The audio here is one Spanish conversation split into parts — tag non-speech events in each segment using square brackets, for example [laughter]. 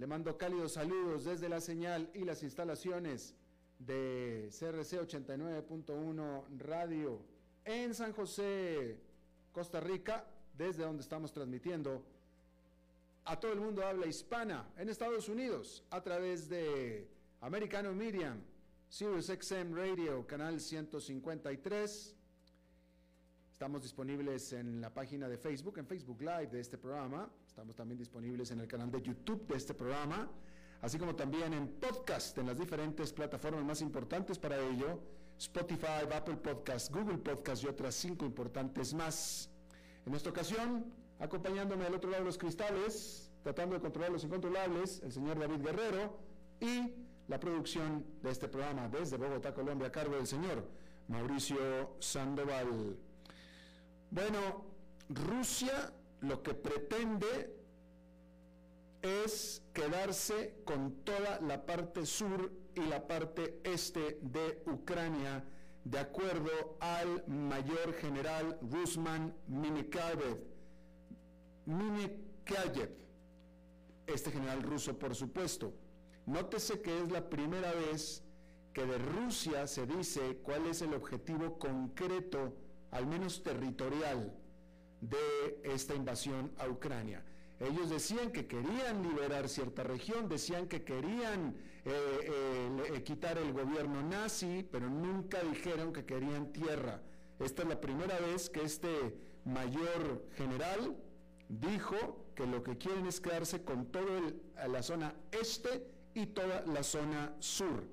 le mando cálidos saludos desde la señal y las instalaciones de CRC 89.1 Radio en San José, Costa Rica, desde donde estamos transmitiendo a todo el mundo habla hispana en Estados Unidos a través de Americano Medium, Sirius XM Radio, canal 153. Estamos disponibles en la página de Facebook, en Facebook Live de este programa. Estamos también disponibles en el canal de YouTube de este programa, así como también en podcast en las diferentes plataformas más importantes para ello, Spotify, Apple Podcast, Google Podcast y otras cinco importantes más. En esta ocasión, acompañándome al otro lado de los cristales, tratando de controlar los incontrolables, el señor David Guerrero y la producción de este programa desde Bogotá, Colombia, a cargo del señor Mauricio Sandoval. Bueno, Rusia lo que pretende es quedarse con toda la parte sur y la parte este de Ucrania, de acuerdo al mayor general Rusman Minikayev. Minikayev, este general ruso, por supuesto. Nótese que es la primera vez que de Rusia se dice cuál es el objetivo concreto, al menos territorial, de esta invasión a Ucrania. Ellos decían que querían liberar cierta región, decían que querían eh, eh, quitar el gobierno nazi, pero nunca dijeron que querían tierra. Esta es la primera vez que este mayor general dijo que lo que quieren es quedarse con toda la zona este y toda la zona sur.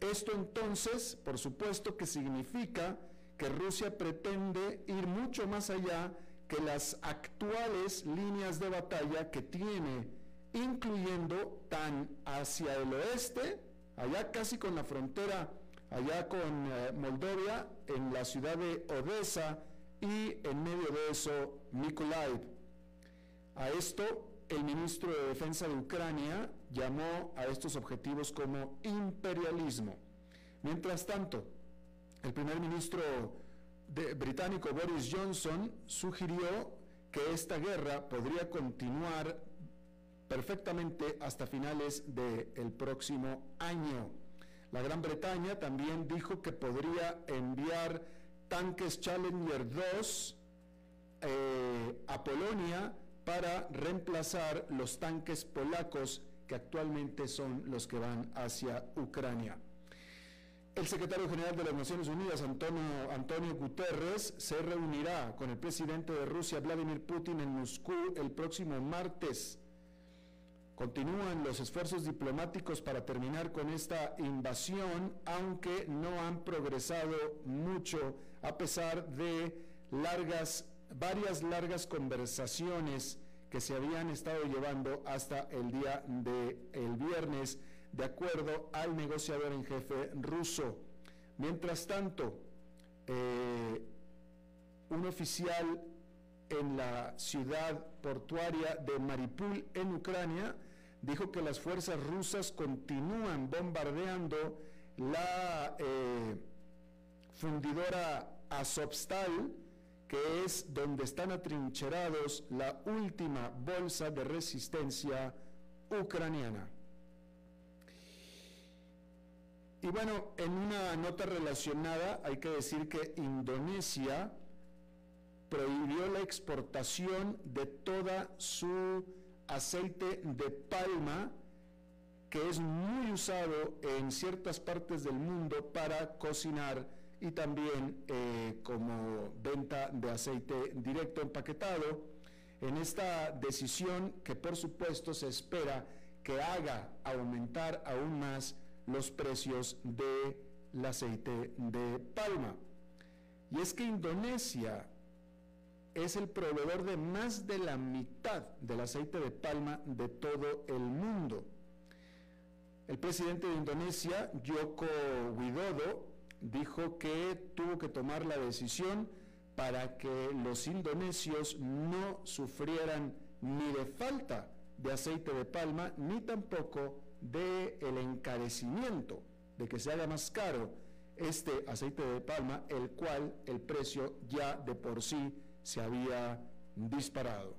Esto entonces, por supuesto que significa que Rusia pretende ir mucho más allá que las actuales líneas de batalla que tiene, incluyendo tan hacia el oeste, allá casi con la frontera, allá con eh, Moldovia, en la ciudad de Odessa y en medio de eso Mykolaiv. A esto el ministro de Defensa de Ucrania llamó a estos objetivos como imperialismo. Mientras tanto, el primer ministro británico Boris Johnson sugirió que esta guerra podría continuar perfectamente hasta finales del próximo año. La Gran Bretaña también dijo que podría enviar tanques Challenger 2 eh, a Polonia para reemplazar los tanques polacos que actualmente son los que van hacia Ucrania. El secretario general de las Naciones Unidas, Antonio, Antonio Guterres, se reunirá con el presidente de Rusia, Vladimir Putin, en Moscú el próximo martes. Continúan los esfuerzos diplomáticos para terminar con esta invasión, aunque no han progresado mucho a pesar de largas, varias largas conversaciones que se habían estado llevando hasta el día de el viernes de acuerdo al negociador en jefe ruso. Mientras tanto, eh, un oficial en la ciudad portuaria de Maripul, en Ucrania, dijo que las fuerzas rusas continúan bombardeando la eh, fundidora Azovstal, que es donde están atrincherados la última bolsa de resistencia ucraniana. Y bueno, en una nota relacionada hay que decir que Indonesia prohibió la exportación de toda su aceite de palma que es muy usado en ciertas partes del mundo para cocinar y también eh, como venta de aceite directo empaquetado. En esta decisión que por supuesto se espera que haga aumentar aún más los precios del aceite de palma. Y es que Indonesia es el proveedor de más de la mitad del aceite de palma de todo el mundo. El presidente de Indonesia, Joko Widodo, dijo que tuvo que tomar la decisión para que los indonesios no sufrieran ni de falta de aceite de palma, ni tampoco de el encarecimiento, de que se haga más caro este aceite de palma, el cual el precio ya de por sí se había disparado.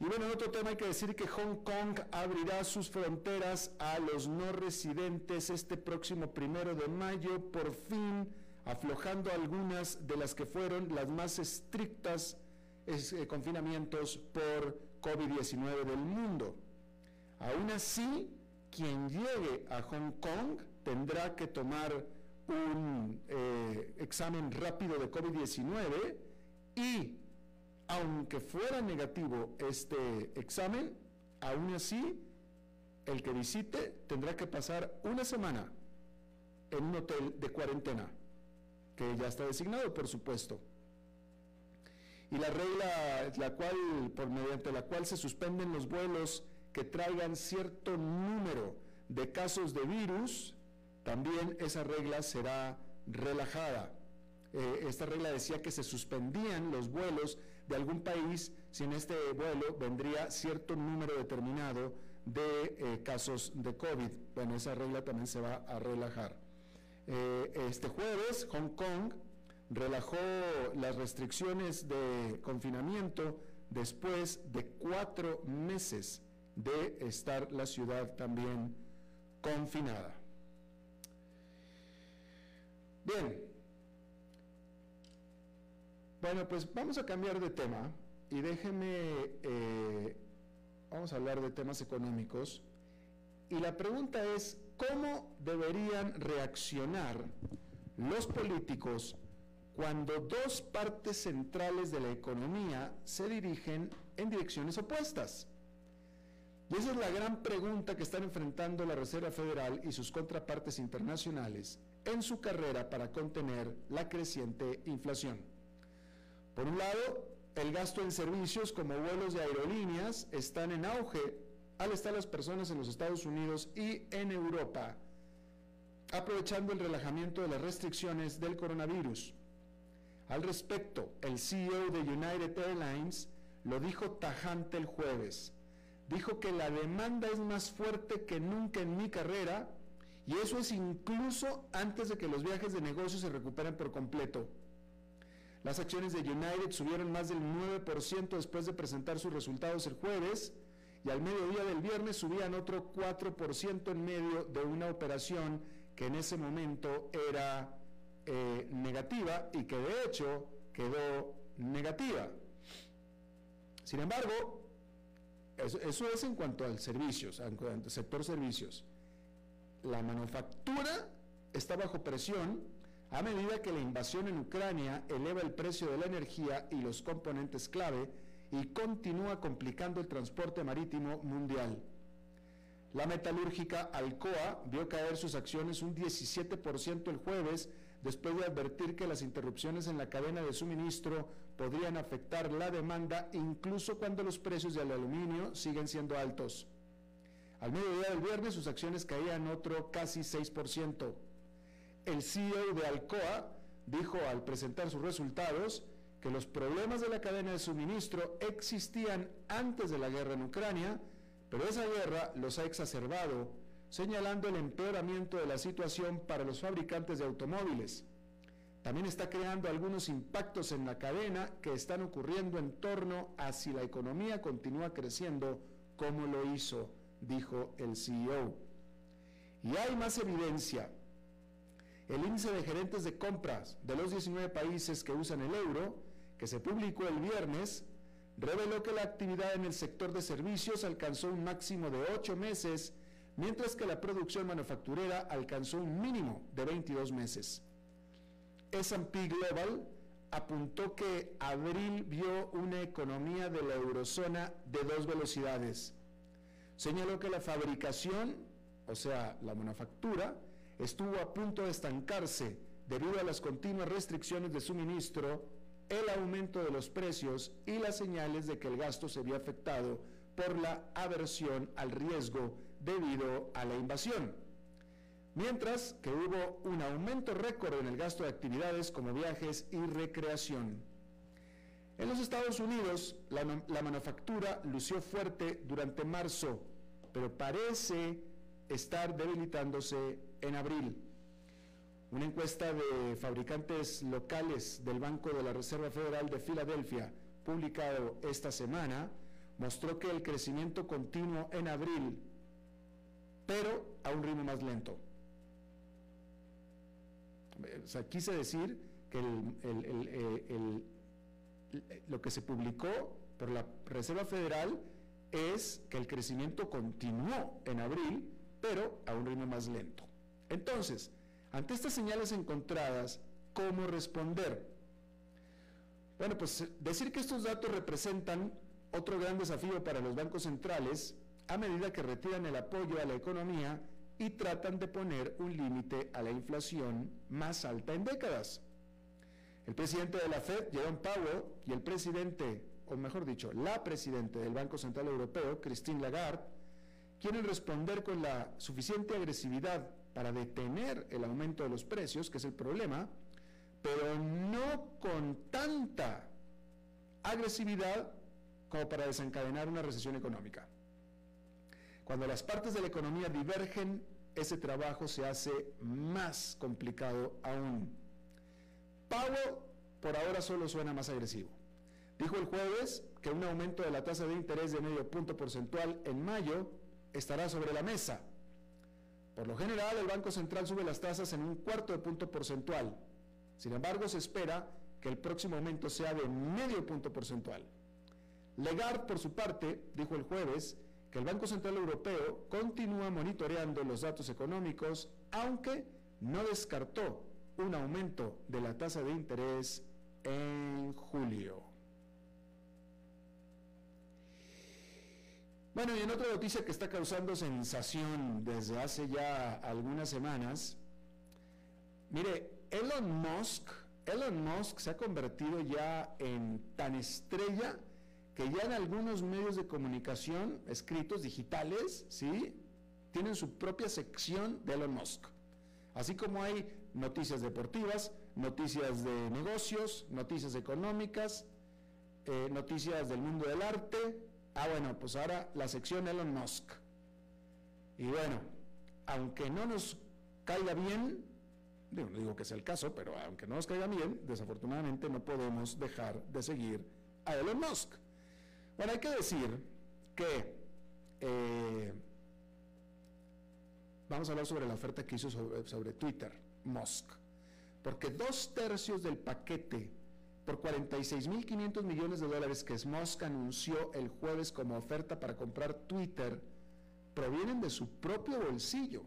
Y bueno, en otro tema hay que decir que Hong Kong abrirá sus fronteras a los no residentes este próximo primero de mayo, por fin aflojando algunas de las que fueron las más estrictas eh, confinamientos por COVID-19 del mundo. Aún así, quien llegue a Hong Kong tendrá que tomar un eh, examen rápido de COVID-19 y aunque fuera negativo este examen, aún así el que visite tendrá que pasar una semana en un hotel de cuarentena, que ya está designado, por supuesto. Y la regla la cual, por mediante la cual se suspenden los vuelos que traigan cierto número de casos de virus, también esa regla será relajada. Eh, esta regla decía que se suspendían los vuelos de algún país si en este vuelo vendría cierto número determinado de eh, casos de COVID. Bueno, esa regla también se va a relajar. Eh, este jueves, Hong Kong relajó las restricciones de confinamiento después de cuatro meses de estar la ciudad también confinada. Bien, bueno, pues vamos a cambiar de tema y déjeme, eh, vamos a hablar de temas económicos. Y la pregunta es, ¿cómo deberían reaccionar los políticos cuando dos partes centrales de la economía se dirigen en direcciones opuestas? Y esa es la gran pregunta que están enfrentando la Reserva Federal y sus contrapartes internacionales en su carrera para contener la creciente inflación. Por un lado, el gasto en servicios como vuelos de aerolíneas están en auge al estar las personas en los Estados Unidos y en Europa, aprovechando el relajamiento de las restricciones del coronavirus. Al respecto, el CEO de United Airlines lo dijo tajante el jueves. Dijo que la demanda es más fuerte que nunca en mi carrera y eso es incluso antes de que los viajes de negocio se recuperen por completo. Las acciones de United subieron más del 9% después de presentar sus resultados el jueves y al mediodía del viernes subían otro 4% en medio de una operación que en ese momento era eh, negativa y que de hecho quedó negativa. Sin embargo, eso, es en cuanto al servicios, en cuanto al sector servicios. La manufactura está bajo presión a medida que la invasión en Ucrania eleva el precio de la energía y los componentes clave y continúa complicando el transporte marítimo mundial. La metalúrgica Alcoa vio caer sus acciones un 17% el jueves después de advertir que las interrupciones en la cadena de suministro podrían afectar la demanda incluso cuando los precios del aluminio siguen siendo altos. Al mediodía del viernes sus acciones caían otro casi 6% el CEO de Alcoa dijo al presentar sus resultados que los problemas de la cadena de suministro existían antes de la guerra en Ucrania, pero esa guerra los ha exacerbado, señalando el empeoramiento de la situación para los fabricantes de automóviles. También está creando algunos impactos en la cadena que están ocurriendo en torno a si la economía continúa creciendo como lo hizo, dijo el CEO. Y hay más evidencia. El índice de gerentes de compras de los 19 países que usan el euro, que se publicó el viernes, reveló que la actividad en el sector de servicios alcanzó un máximo de 8 meses, mientras que la producción manufacturera alcanzó un mínimo de 22 meses. S&P Global apuntó que abril vio una economía de la eurozona de dos velocidades. Señaló que la fabricación, o sea, la manufactura, estuvo a punto de estancarse debido a las continuas restricciones de suministro, el aumento de los precios y las señales de que el gasto se vio afectado por la aversión al riesgo debido a la invasión. Mientras que hubo un aumento récord en el gasto de actividades como viajes y recreación. En los Estados Unidos, la, manufactura lució fuerte durante marzo, pero parece estar debilitándose en abril. Una encuesta de fabricantes locales del Banco de la Reserva Federal de Filadelfia, publicado esta semana, mostró que el crecimiento continuo en abril, pero a un ritmo más lento. O sea, quise decir que eh, lo que se publicó por la Reserva Federal es que el crecimiento continuó en abril, pero a un ritmo más lento. Entonces, ante estas señales encontradas, ¿cómo responder? Bueno, pues decir que estos datos representan otro gran desafío para los bancos centrales a medida que retiran el apoyo a la economía y tratan de poner un límite a la inflación más alta en décadas. El presidente de la Fed, Jerome Powell, y el presidente, o mejor dicho, la presidenta del Banco Central Europeo, Christine Lagarde, quieren responder con la suficiente agresividad para detener el aumento de los precios, que es el problema, pero no con tanta agresividad como para desencadenar una recesión económica. Cuando las partes de la economía divergen, ese trabajo se hace más complicado aún. Powell por ahora solo suena más agresivo. Dijo el jueves que un aumento de la tasa de interés de medio punto porcentual en mayo estará sobre la mesa. Por lo general, el Banco Central sube las tasas en un cuarto de punto porcentual. Sin embargo, se espera que el próximo aumento sea de medio punto porcentual. Legard, por su parte, dijo el jueves que el Banco Central Europeo continúa monitoreando los datos económicos, aunque no descartó un aumento de la tasa de interés en julio. Bueno, y en otra noticia que está causando sensación desde hace ya algunas semanas, mire, Elon Musk, Elon Musk se ha convertido ya en tan estrella que ya en algunos medios de comunicación escritos digitales, ¿sí? Tienen su propia sección de Elon Musk. Así como hay noticias deportivas, noticias de negocios, noticias económicas, eh, noticias del mundo del arte, Ah, bueno, pues ahora la sección Elon Musk. Y bueno, aunque no nos caiga bien, no digo que sea el caso, pero aunque no nos caiga bien, desafortunadamente no podemos dejar de seguir a Elon Musk. Bueno, hay que decir que eh, vamos a hablar sobre la oferta que hizo sobre Twitter, Musk, porque dos tercios del paquete por 46.500 millones de dólares que Musk anunció el jueves como oferta para comprar Twitter provienen de su propio bolsillo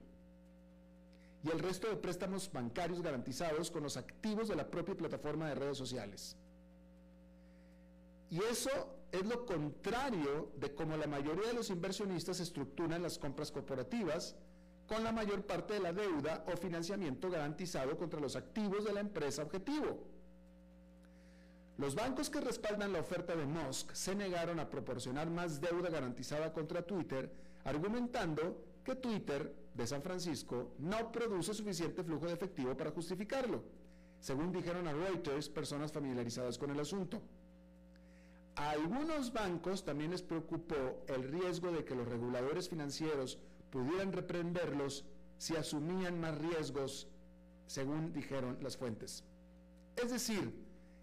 y el resto de préstamos bancarios garantizados con los activos de la propia plataforma de redes sociales. Y eso es lo contrario de cómo la mayoría de los inversionistas estructuran las compras corporativas, con la mayor parte de la deuda o financiamiento garantizado contra los activos de la empresa objetivo. Los bancos que respaldan la oferta de Musk se negaron a proporcionar más deuda garantizada contra Twitter, argumentando que Twitter de San Francisco no produce suficiente flujo de efectivo para justificarlo, según dijeron a Reuters personas familiarizadas con el asunto. A algunos bancos también les preocupó el riesgo de que los reguladores financieros pudieran reprenderlos si asumían más riesgos, según dijeron las fuentes. Es decir,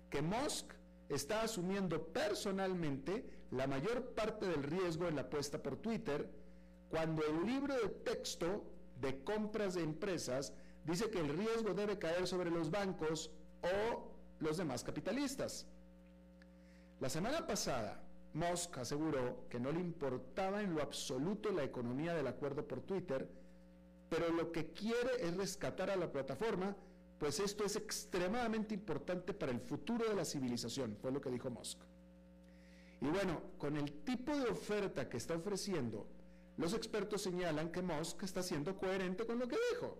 que Musk está asumiendo personalmente la mayor parte del riesgo en la apuesta por Twitter, cuando el libro de texto de compras de empresas dice que el riesgo debe caer sobre los bancos o los demás capitalistas. La semana pasada, Musk aseguró que no le importaba en lo absoluto la economía del acuerdo por Twitter, pero lo que quiere es rescatar a la plataforma, pues esto es extremadamente importante para el futuro de la civilización, fue lo que dijo Musk. Y bueno, con el tipo de oferta que está ofreciendo, los expertos señalan que Musk está siendo coherente con lo que dijo.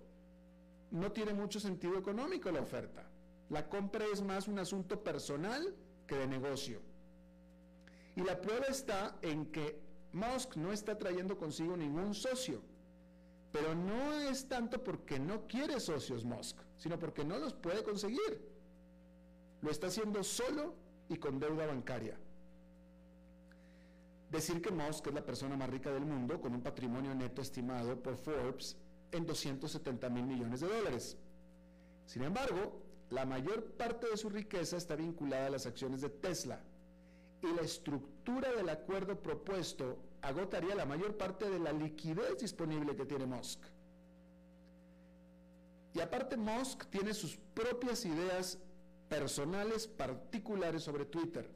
No tiene mucho sentido económico la oferta. La compra es más un asunto personal que de negocio. Y la prueba está en que Musk no está trayendo consigo ningún socio. Pero no es tanto porque no quiere socios Musk, sino porque no los puede conseguir. Lo está haciendo solo y con deuda bancaria decir que Musk es la persona más rica del mundo con un patrimonio neto estimado por Forbes en 270 mil millones de dólares. Sin embargo, la mayor parte de su riqueza está vinculada a las acciones de Tesla y la estructura del acuerdo propuesto agotaría la mayor parte de la liquidez disponible que tiene Musk. Y aparte Musk tiene sus propias ideas personales particulares sobre Twitter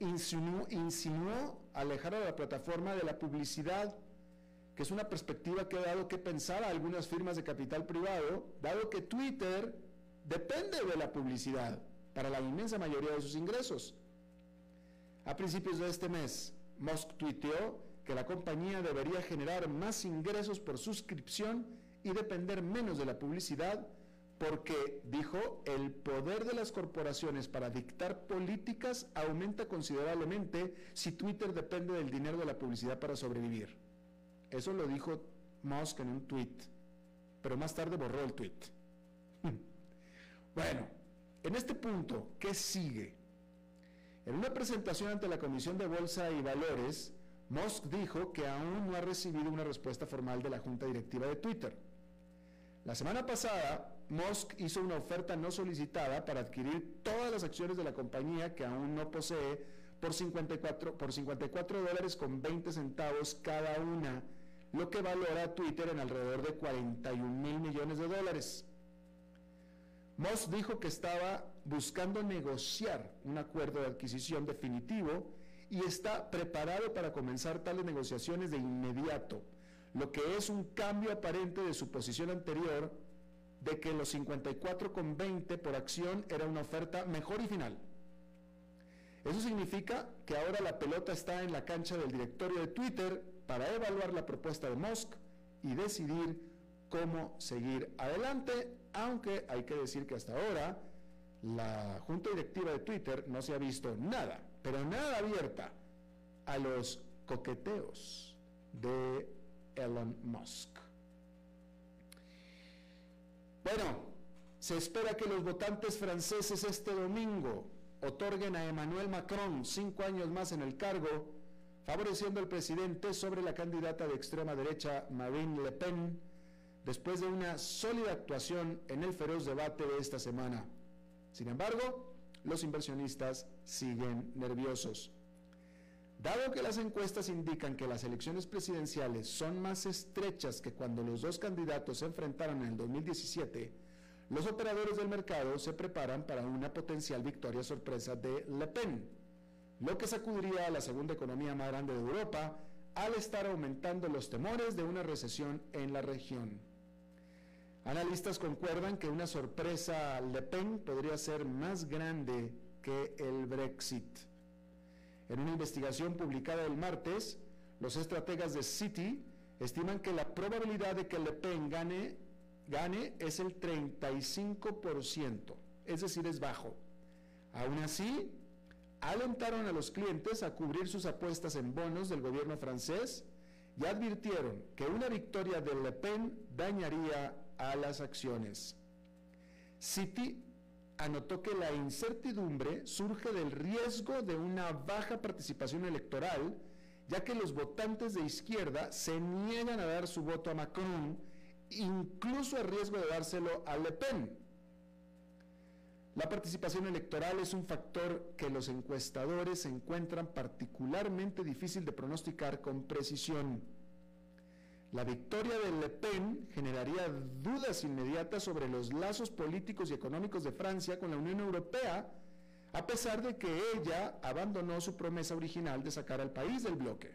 insinuó, alejar a la plataforma de la publicidad, que es una perspectiva que ha dado que pensar a algunas firmas de capital privado, dado que Twitter depende de la publicidad para la inmensa mayoría de sus ingresos. A principios de este mes, Musk tuiteó que la compañía debería generar más ingresos por suscripción y depender menos de la publicidad porque dijo, el poder de las corporaciones para dictar políticas aumenta considerablemente si Twitter depende del dinero de la publicidad para sobrevivir. Eso lo dijo Musk en un tweet, pero más tarde borró el tweet. [laughs] bueno, en este punto, ¿qué sigue? En una presentación ante la Comisión de Bolsa y Valores, Musk dijo que aún no ha recibido una respuesta formal de la Junta Directiva de Twitter. La semana pasada, Musk hizo una oferta no solicitada para adquirir todas las acciones de la compañía que aún no posee por 54, por 54 dólares con 20 centavos cada una, lo que valora a Twitter en alrededor de 41 mil millones de dólares. Musk dijo que estaba buscando negociar un acuerdo de adquisición definitivo y está preparado para comenzar tales negociaciones de inmediato, lo que es un cambio aparente de su posición anterior de que los 54,20 por acción era una oferta mejor y final. Eso significa que ahora la pelota está en la cancha del directorio de Twitter para evaluar la propuesta de Musk y decidir cómo seguir adelante, aunque hay que decir que hasta ahora la junta directiva de Twitter no se ha visto nada, pero nada abierta a los coqueteos de Elon Musk. Bueno, se espera que los votantes franceses este domingo otorguen a Emmanuel Macron cinco años más en el cargo, favoreciendo al presidente sobre la candidata de extrema derecha Marine Le Pen, después de una sólida actuación en el feroz debate de esta semana. Sin embargo, los inversionistas siguen nerviosos. Dado que las encuestas indican que las elecciones presidenciales son más estrechas que cuando los dos candidatos se enfrentaron en el 2017, los operadores del mercado se preparan para una potencial victoria sorpresa de Le Pen, lo que sacudiría a la segunda economía más grande de Europa al estar aumentando los temores de una recesión en la región. Analistas concuerdan que una sorpresa Le Pen podría ser más grande que el Brexit. En una investigación publicada el martes, los estrategas de Citi estiman que la probabilidad de que Le Pen gane, gane es el 35%, es decir, es bajo. Aún así, alentaron a los clientes a cubrir sus apuestas en bonos del gobierno francés y advirtieron que una victoria de Le Pen dañaría a las acciones. Citi anotó que la incertidumbre surge del riesgo de una baja participación electoral, ya que los votantes de izquierda se niegan a dar su voto a Macron, incluso a riesgo de dárselo a Le Pen. La participación electoral es un factor que los encuestadores encuentran particularmente difícil de pronosticar con precisión. La victoria de Le Pen generaría dudas inmediatas sobre los lazos políticos y económicos de Francia con la Unión Europea, a pesar de que ella abandonó su promesa original de sacar al país del bloque.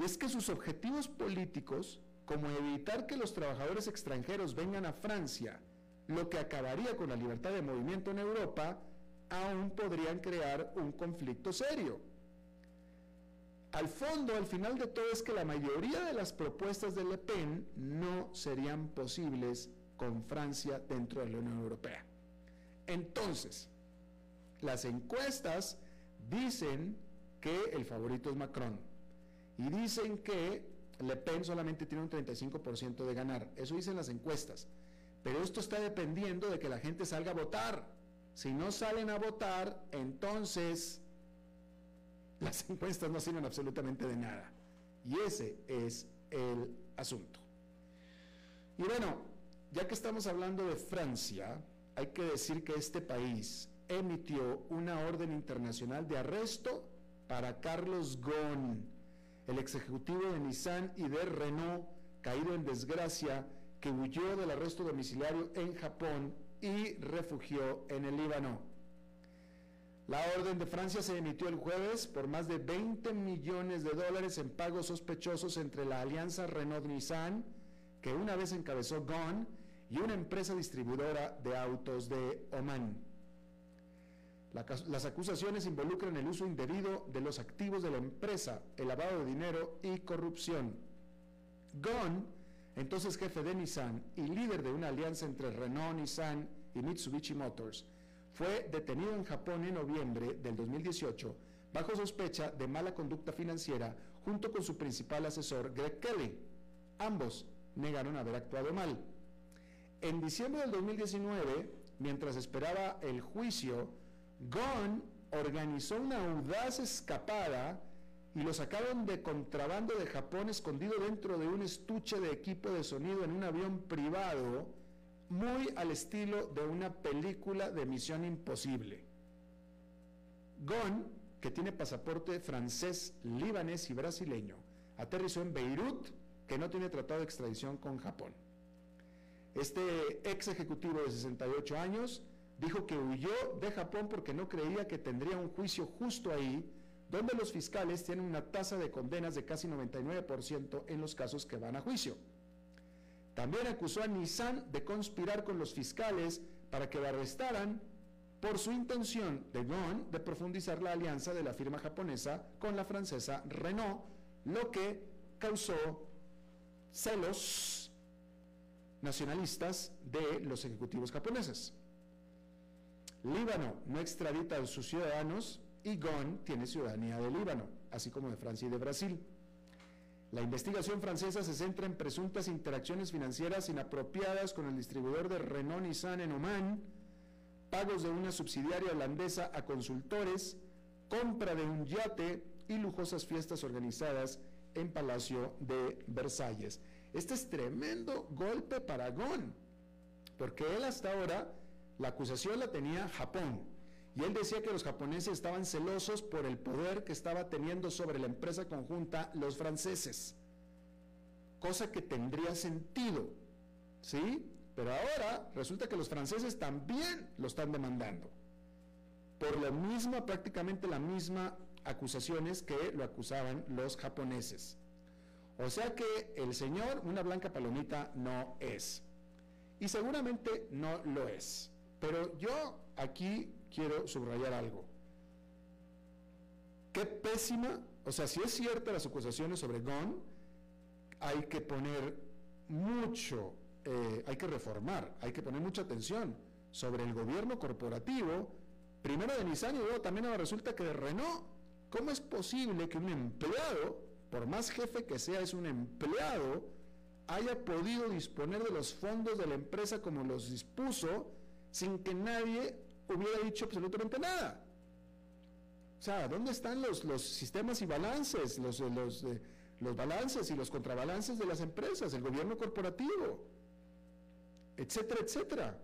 Y es que sus objetivos políticos, como evitar que los trabajadores extranjeros vengan a Francia, lo que acabaría con la libertad de movimiento en Europa, aún podrían crear un conflicto serio. Al fondo, al final de todo, es que la mayoría de las propuestas de Le Pen no serían posibles con Francia dentro de la Unión Europea. Entonces, las encuestas dicen que el favorito es Macron y dicen que Le Pen solamente tiene un 35% de ganar. Eso dicen las encuestas. Pero esto está dependiendo de que la gente salga a votar. Si no salen a votar, entonces las encuestas no sirven absolutamente de nada. Y ese es el asunto. Y bueno, ya que estamos hablando de Francia, hay que decir que este país emitió una orden internacional de arresto para Carlos Ghosn, el ex ejecutivo de Nissan y de Renault, caído en desgracia, que huyó del arresto domiciliario en Japón y refugió en el Líbano. La orden de Francia se emitió el jueves por más de 20 millones de dólares en pagos sospechosos entre la alianza Renault-Nissan, que una vez encabezó GON, y una empresa distribuidora de autos de Oman. las acusaciones involucran el uso indebido de los activos de la empresa, el lavado de dinero y corrupción. GON entonces jefe de Nissan y líder de una alianza entre Renault, Nissan y Mitsubishi Motors, fue detenido en Japón en noviembre del 2018 bajo sospecha de mala conducta financiera junto con su principal asesor Greg Kelly. Ambos negaron haber actuado mal. En diciembre del 2019, mientras esperaba el juicio, Gon organizó una audaz escapada y lo sacaron de contrabando de Japón escondido dentro de un estuche de equipo de sonido en un avión privado, muy al estilo de una película de Misión Imposible. Gon, que tiene pasaporte francés, libanés y brasileño, aterrizó en Beirut, que no tiene tratado de extradición con Japón. Este ex ejecutivo de 68 años dijo que huyó de Japón porque no creía que tendría un juicio justo ahí donde los fiscales tienen una tasa de condenas de casi 99% en los casos que van a juicio. También acusó a Nissan de conspirar con los fiscales para que lo arrestaran por su intención de Gon de profundizar la alianza de la firma japonesa con la francesa Renault, lo que causó celos nacionalistas de los ejecutivos japoneses. Líbano no extradita a sus ciudadanos y Gon tiene ciudadanía de Líbano, así como de Francia y de Brasil. La investigación francesa se centra en presuntas interacciones financieras inapropiadas con el distribuidor de Renault Nissan en Oman, pagos de una subsidiaria holandesa a consultores, compra de un yate y lujosas fiestas organizadas en Palacio de Versalles. Este es tremendo golpe para Gon, porque él hasta ahora la acusación la tenía Japón, y él decía que los japoneses estaban celosos por el poder que estaba teniendo sobre la empresa conjunta los franceses. Cosa que tendría sentido, ¿sí? Pero ahora resulta que los franceses también lo están demandando. Por lo mismo, prácticamente la misma acusaciones que lo acusaban los japoneses. O sea que el señor, una blanca palomita, no es. Y seguramente no lo es. Pero yo aquí quiero subrayar algo. Qué pésima, o sea, si es cierta las acusaciones sobre Gon, hay que poner mucho, eh, hay que reformar, hay que poner mucha atención sobre el gobierno corporativo, primero de Nissan y luego también ahora resulta que de Renault. ¿Cómo es posible que un empleado, por más jefe que sea, es un empleado, haya podido disponer de los fondos de la empresa como los dispuso sin que nadie hubiera dicho absolutamente nada. O sea, ¿dónde están los, los sistemas y balances, los, los, los balances y los contrabalances de las empresas, el gobierno corporativo, etcétera, etcétera?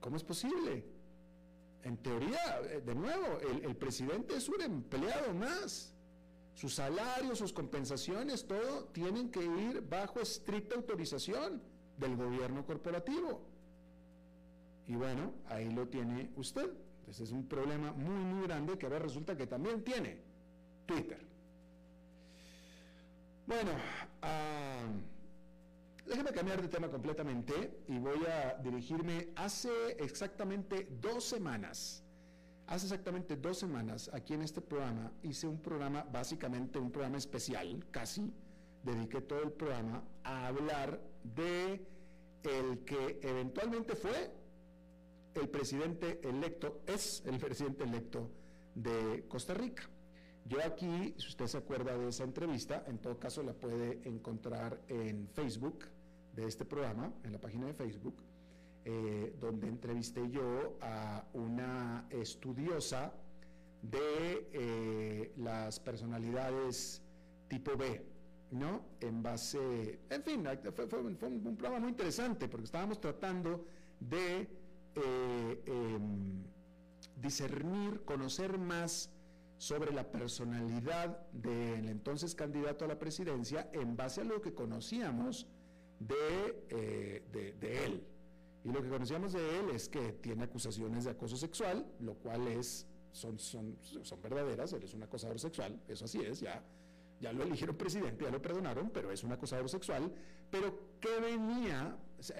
¿Cómo es posible? En teoría, eh, de nuevo, el, el presidente es un empleado más. sus salarios, sus compensaciones, todo tienen que ir bajo estricta autorización del gobierno corporativo. Y bueno, ahí lo tiene usted. Entonces es un problema muy, muy grande que ahora resulta que también tiene Twitter. Bueno, uh, cambiar de tema completamente y voy a dirigirme hace exactamente dos semanas. Hace exactamente dos semanas, aquí en este programa, hice un programa, básicamente un programa especial, casi, dediqué todo el programa a hablar de el que eventualmente fue el presidente electo, es el presidente electo de Costa Rica. Yo aquí, si usted se acuerda de esa entrevista, en todo caso la puede encontrar en Facebook de este programa, en la página de Facebook, eh, donde entrevisté yo a una estudiosa de eh, las personalidades tipo B, ¿no? En base, en fin, fue, un, un, programa muy interesante porque estábamos tratando de eh, em, discernir, conocer más sobre la personalidad del entonces candidato a la presidencia en base a lo que conocíamos de, eh, de, él. Y lo que conocíamos de él es que tiene acusaciones de acoso sexual, lo cual es, son, son, son verdaderas, él es un acosador sexual, eso así es, ya, ya lo eligieron presidente, ya lo perdonaron, pero es un acosador sexual. Pero ¿qué venía?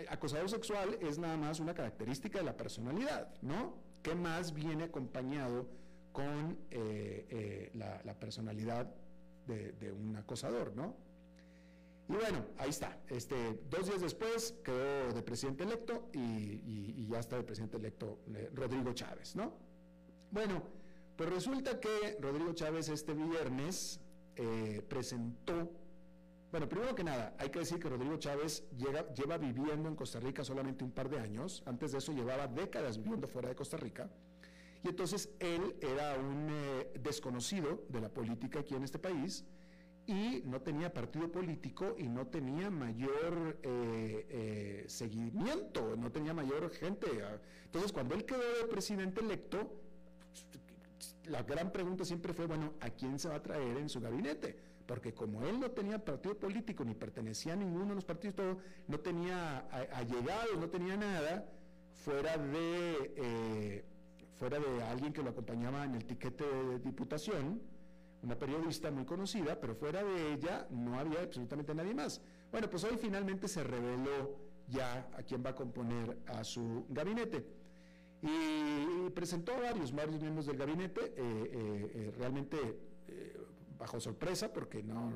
Acosador sexual es nada más una característica de la personalidad, ¿no? ¿Qué más viene acompañado con eh, eh, la, personalidad de, un acosador, ¿no? Y bueno, ahí está. Este, dos días después quedó de presidente electo y, ya está de presidente electo eh, Rodrigo Chávez, ¿no? Bueno, pues resulta que Rodrigo Chávez este viernes presentó, bueno, primero que nada, hay que decir que Rodrigo Chávez lleva viviendo en Costa Rica solamente un par de años, antes de eso llevaba décadas viviendo fuera de Costa Rica, y entonces él era un eh, desconocido de la política aquí en este país y no tenía partido político y no tenía mayor eh, eh, seguimiento, no tenía mayor gente. Entonces cuando él quedó de presidente electo, la gran pregunta siempre fue, bueno, ¿a quién se va a traer en su gabinete? Porque como él no tenía partido político, ni pertenecía a ninguno de los partidos, no tenía allegados, no tenía nada, fuera de fuera de alguien que lo acompañaba en el tiquete de diputación, una periodista muy conocida, pero fuera de ella no había absolutamente nadie más. Bueno, pues hoy finalmente se reveló ya a quién va a componer a su gabinete. Y presentó a varios, varios miembros del gabinete, eh, eh, eh, realmente bajo sorpresa, porque no,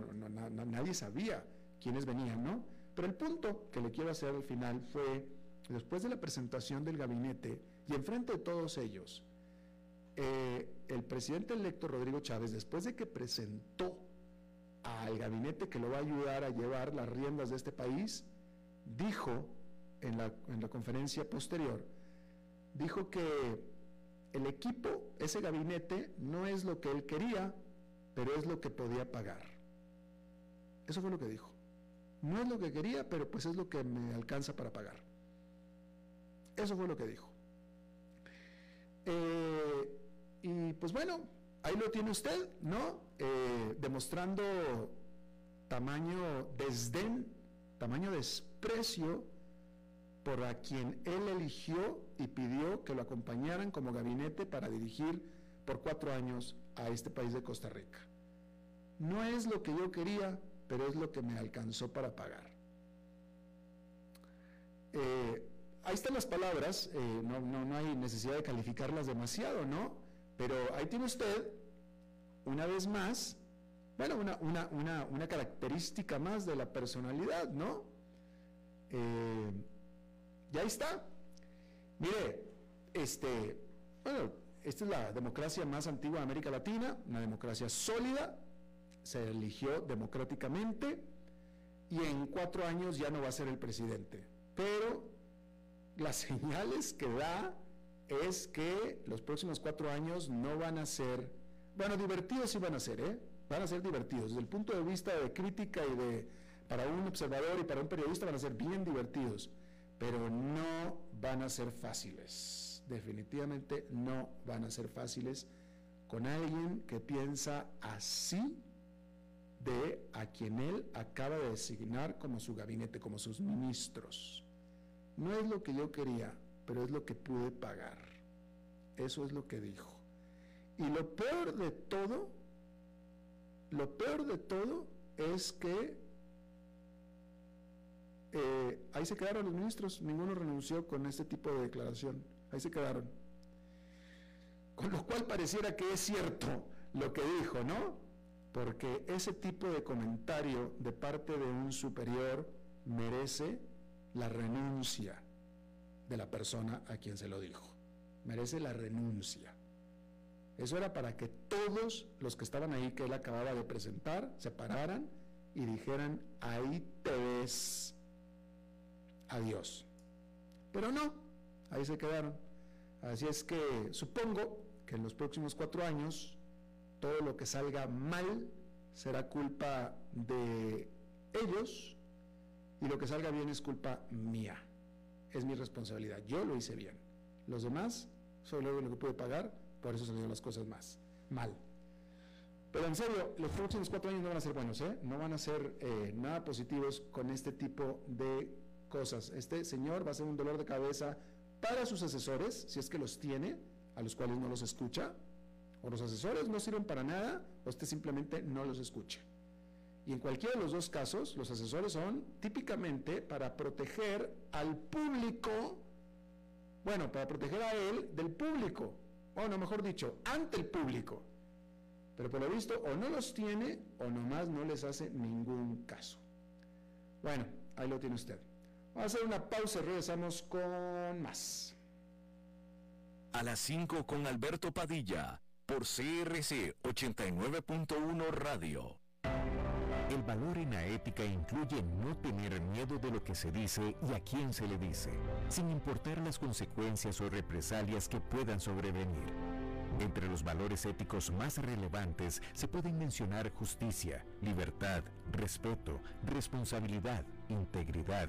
nadie sabía quiénes venían, ¿no? Pero el punto que le quiero hacer al final fue, después de la presentación del gabinete, y enfrente de todos ellos, eh, el presidente electo Rodrigo Chávez, después de que presentó al gabinete que lo va a ayudar a llevar las riendas de este país, dijo en la, en la conferencia posterior, dijo que el equipo, ese gabinete, no es lo que él quería, pero es lo que podía pagar. Eso fue lo que dijo. No es lo que quería, pero pues es lo que me alcanza para pagar. Eso fue lo que dijo. Eh, y pues bueno, ahí lo tiene usted, ¿no? Eh, demostrando tamaño desdén, tamaño desprecio por a quien él eligió y pidió que lo acompañaran como gabinete para dirigir por cuatro años a este país de Costa Rica. No es lo que yo quería, pero es lo que me alcanzó para pagar. Eh, ahí están las palabras, eh, no, no, hay necesidad de calificarlas demasiado, ¿no? Pero ahí tiene usted, una vez más, bueno, una, una, característica más de la personalidad, ¿no? Eh, y ahí está. Mire, este, bueno, esta es la democracia más antigua de América Latina, una democracia sólida, se eligió democráticamente y en cuatro años ya no va a ser el presidente. Pero las [laughs] señales que da es que los próximos cuatro años no van a ser, bueno, divertidos sí van a ser, ¿eh? Van a ser divertidos. Desde el punto de vista de crítica y de, para un observador y para un periodista van a ser bien divertidos, pero no van a ser fáciles. Definitivamente no van a ser fáciles con alguien que piensa así de a quien él acaba de designar como su gabinete, como sus ministros. No es lo que yo quería, pero es lo que pude pagar. Eso es lo que dijo. Y lo peor de todo, lo peor de todo es que eh, ahí se quedaron los ministros, ninguno renunció con este tipo de declaración, ahí se quedaron. Con lo cual pareciera que es cierto lo que dijo, ¿no? Porque ese tipo de comentario de parte de un superior merece la renuncia de la persona a quien se lo dijo. Merece la renuncia. Eso era para que todos los que estaban ahí que él acababa de presentar se pararan y dijeran, ahí te ves, adiós. Pero no, ahí se quedaron. Así es que supongo que en los próximos cuatro años todo lo que salga mal será culpa de ellos y lo que salga bien es culpa mía. Es mi responsabilidad. Yo lo hice bien. Los demás, solo lo que pude pagar, por eso salieron las cosas más mal. Pero en serio, los próximos cuatro años no van a ser buenos, ¿eh? No van a ser eh, nada positivos con este tipo de cosas. Este señor va a ser un dolor de cabeza para sus asesores, si es que los tiene, a los cuales no los escucha, o los asesores no sirven para nada, o usted simplemente no los escucha. Y en cualquiera de los dos casos, los asesores son típicamente para proteger al público, bueno, para proteger a él del público, o no, mejor dicho, ante el público. Pero por lo visto, o no los tiene, o nomás no les hace ningún caso. Bueno, ahí lo tiene usted. Vamos a hacer una pausa y regresamos con más. A las 5 con Alberto Padilla, por CRC 89.1 Radio. El valor en la ética incluye no tener miedo de lo que se dice y a quién se le dice, sin importar las consecuencias o represalias que puedan sobrevenir. Entre los valores éticos más relevantes se pueden mencionar justicia, libertad, respeto, responsabilidad, integridad,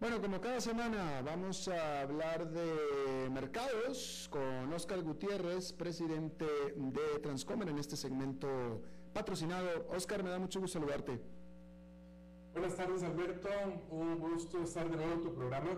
Bueno, como cada semana vamos a hablar de mercados con Oscar Gutiérrez, presidente de Transcomer en este segmento patrocinado. Oscar, me da mucho gusto saludarte. Buenas tardes, Alberto. Un gusto estar de nuevo en tu programa.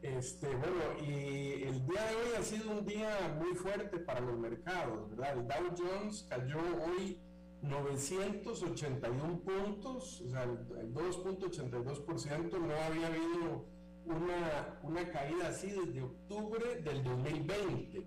Este, bueno, y el día de hoy ha sido un día muy fuerte para los mercados, ¿verdad? El Dow Jones cayó hoy 981 puntos, o sea, el 2.82%, no había habido una, una caída así desde octubre del 2020.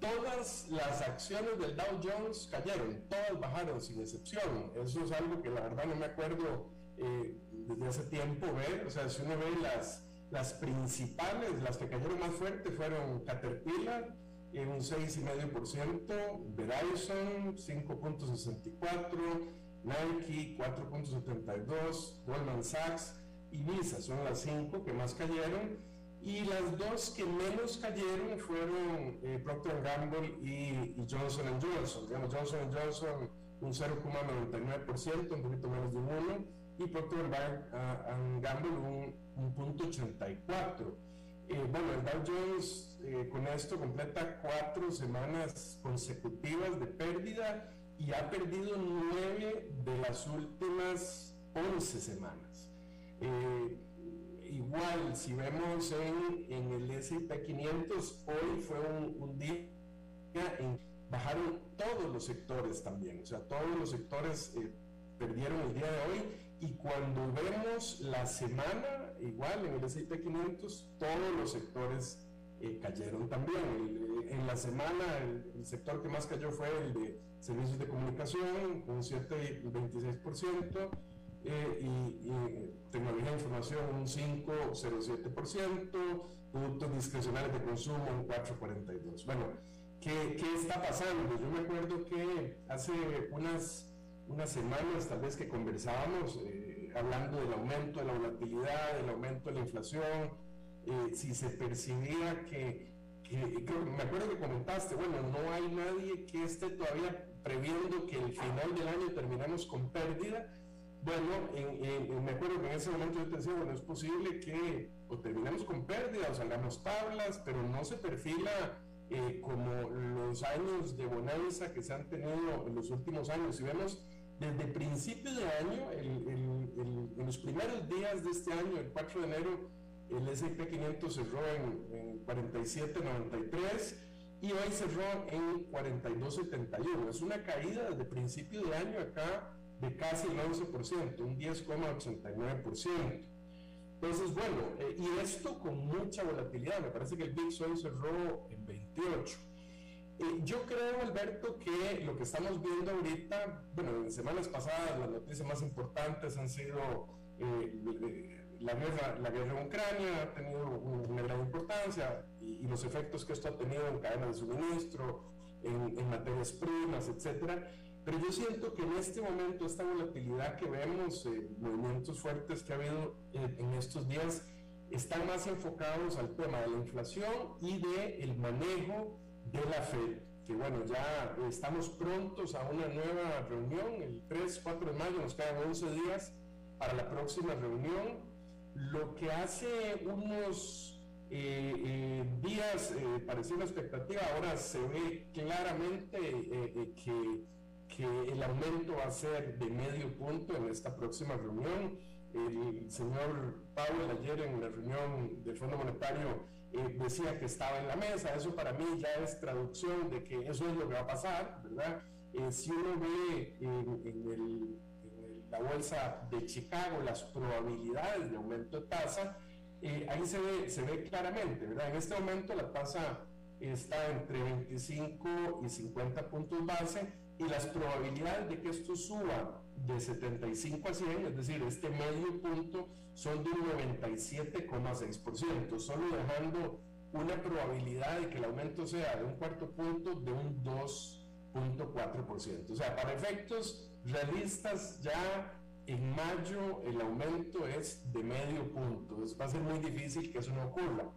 Todas las acciones del Dow Jones cayeron, todas bajaron sin excepción. Eso es algo que la verdad no me acuerdo eh, desde hace tiempo ver. O sea, si uno ve las, las principales, las que cayeron más fuerte fueron Caterpillar, en un 6,5%, Verizon 5.64%, Nike 4.72, Goldman Sachs y Visa son las cinco que más cayeron y las dos que menos cayeron fueron eh, Procter Gamble y, Johnson Johnson. Digamos, Johnson Johnson un 0,99%, un poquito menos de un 1, y Procter Gamble un, un punto 84. Eh, bueno, el Dow Jones eh, con esto completa cuatro semanas consecutivas de pérdida y ha perdido nueve de las últimas 11 semanas. Eh, igual, si vemos en, en el S&P 500, hoy fue un, día en bajaron todos los sectores también, o sea, todos los sectores eh, perdieron el día de hoy y cuando vemos la semana, igual en el S&P 500, todos los sectores eh, cayeron también. en la semana el, sector que más cayó fue el de servicios de comunicación, un 7,26%, eh, y, y, tecnología de información un 5,07%, productos discrecionales de consumo un 4,42%. Bueno, ¿qué, ¿qué, está pasando? Yo me acuerdo que hace unas, unas semanas tal vez que conversábamos eh, hablando del aumento de la volatilidad, del aumento de la inflación, eh, si se percibía que, me acuerdo que comentaste, bueno, no hay nadie que esté todavía previendo que el final del año terminamos con pérdida. Bueno, me acuerdo que en ese momento yo te decía, bueno, es posible que o terminemos con pérdida o salgamos tablas, pero no se perfila eh, como los años de bonanza que se han tenido en los últimos años. Si vemos desde principio de año, en los primeros días de este año, el 4 de enero, el S&P 500 cerró en, 47.93 y hoy cerró en 42.71. Es una caída desde principio de año acá de casi el 11%, un 10,89%. Entonces, bueno, eh, y esto con mucha volatilidad. Me parece que el VIX hoy cerró en 28. Eh, yo creo, Alberto, que lo que estamos viendo ahorita, bueno, en semanas pasadas las noticias más importantes han sido eh, la guerra, la guerra en Ucrania ha tenido una gran importancia y, los efectos que esto ha tenido en cadena de suministro, en, materias primas, etcétera. Pero yo siento que en este momento esta volatilidad que vemos, eh, movimientos fuertes que ha habido eh, en estos días, están más enfocados al tema de la inflación y del el manejo de la Fed. Que bueno, ya estamos prontos a una nueva reunión, el 3, 4 de mayo, nos quedan 11 días para la próxima reunión lo que hace unos eh, eh, días eh, parecía una expectativa, ahora se ve claramente que, que, el aumento va a ser de medio punto en esta próxima reunión. El señor Powell ayer en la reunión del Fondo Monetario decía que estaba en la mesa, eso para mí ya es traducción de que eso es lo que va a pasar, ¿verdad? si uno ve en el la bolsa de Chicago, las probabilidades de aumento de tasa, eh, ahí se ve, se ve claramente, ¿verdad? En este momento la tasa está entre 25 y 50 puntos base y las probabilidades de que esto suba de 75 a 100, es decir, este medio punto, son de un 97,6%, solo dejando una probabilidad de que el aumento sea de un cuarto punto de un 2.4%. O sea, para efectos realistas ya en mayo el aumento es de medio punto. va a ser muy difícil que eso no ocurra.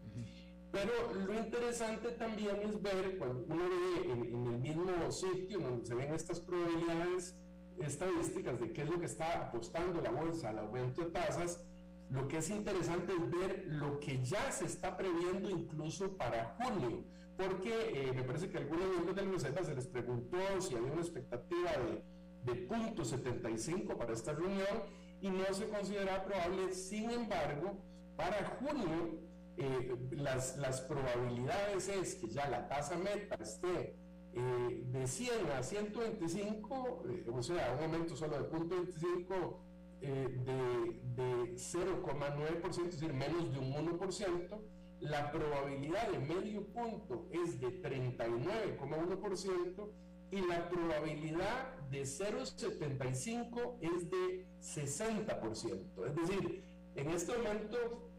Pero lo interesante también es ver, cuando uno ve en, el mismo sitio donde se ven estas probabilidades estadísticas de qué es lo que está apostando la bolsa al aumento de tasas, lo que es interesante es ver lo que ya se está previendo incluso para junio, porque eh, me parece que algunos miembros de la Reserva se les preguntó si había una expectativa de de punto 75 para esta reunión y no se considera probable, sin embargo, para junio eh, las, las, probabilidades es que ya la tasa meta esté eh, de 100 a 125, eh, o sea, un aumento solo de punto 25 de, de 0,9%, es decir, menos de un 1%, la probabilidad de medio punto es de 39,1%, y la probabilidad de 0,75 es de 60%. Es decir, en este momento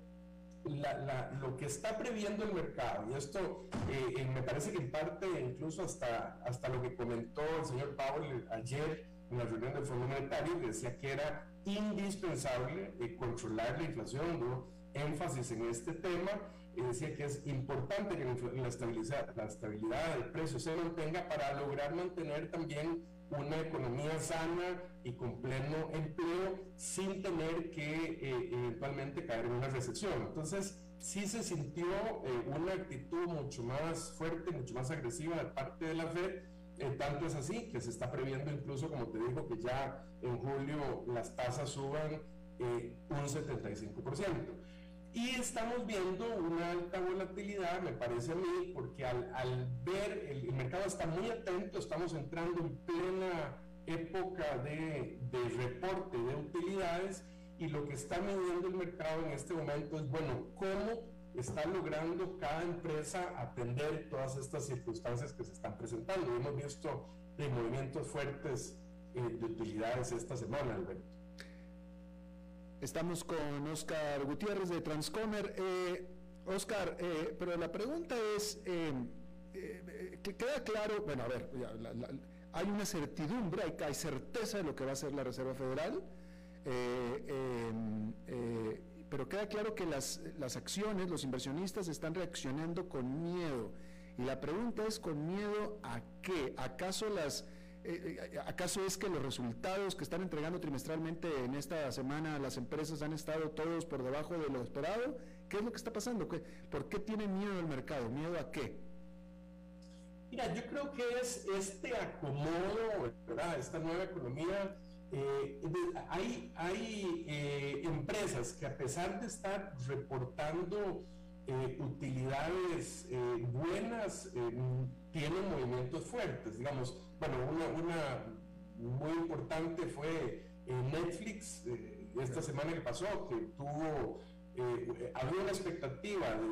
lo que está previendo el mercado, y esto eh, eh, me parece que en parte incluso hasta, hasta lo que comentó el señor Powell ayer en la reunión del Fondo Monetario, que decía que era indispensable eh, controlar la inflación, ¿no? énfasis en este tema, y decía que es importante que la estabilidad, la estabilidad del precio se mantenga para lograr mantener también una economía sana y con pleno empleo sin tener que eh, eventualmente caer en una recesión. Entonces, sí se sintió eh, una actitud mucho más fuerte, mucho más agresiva de parte de la Fed. Eh, tanto es así que se está previendo incluso, como te digo, que ya en julio las tasas suban un 75%. Y estamos viendo una alta volatilidad, me parece a mí, porque al, ver, el, mercado está muy atento, estamos entrando en plena época de, de, reporte de utilidades y lo que está midiendo el mercado en este momento es, bueno, cómo está logrando cada empresa atender todas estas circunstancias que se están presentando. Hemos visto de movimientos fuertes eh, de utilidades esta semana, Alberto. Estamos con Oscar Gutiérrez de Transcomer. Eh, Oscar, eh, pero la pregunta es, eh, que queda claro, bueno, a ver, hay una certidumbre, hay, certeza de lo que va a hacer la Reserva Federal, pero queda claro que las acciones, los inversionistas están reaccionando con miedo. Y la pregunta es, ¿con miedo a qué? ¿Acaso las eh, eh, ¿Acaso es que los resultados que están entregando trimestralmente en esta semana las empresas han estado todos por debajo de lo esperado? ¿Qué es lo que está pasando? ¿Por qué tiene miedo el mercado? ¿Miedo a qué? Mira, yo creo que es este acomodo, ¿verdad? Esta nueva economía. Eh, hay hay empresas que a pesar de estar reportando utilidades buenas, tienen movimientos fuertes. Digamos, bueno, una, una muy importante fue eh, Netflix, eh, esta semana que pasó, que tuvo, eh, había una expectativa de,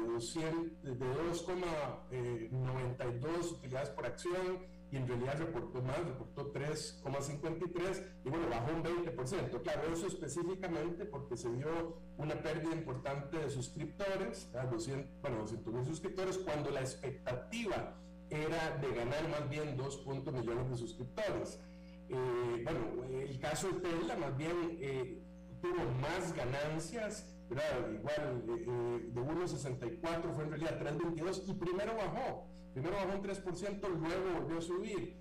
de 2,92 utilidades por acción y en realidad reportó más, reportó 3,53 y bueno, bajó un 20%. Claro, eso específicamente porque se dio una pérdida importante de suscriptores, 200, bueno, 200 mil suscriptores, cuando la expectativa era de ganar más bien 2 millones de suscriptores. Eh, bueno, el caso de Tesla más bien eh, tuvo más ganancias, igual eh, de 1,64 fue en realidad 3,22 y primero bajó, primero bajó un 3%, luego volvió a subir.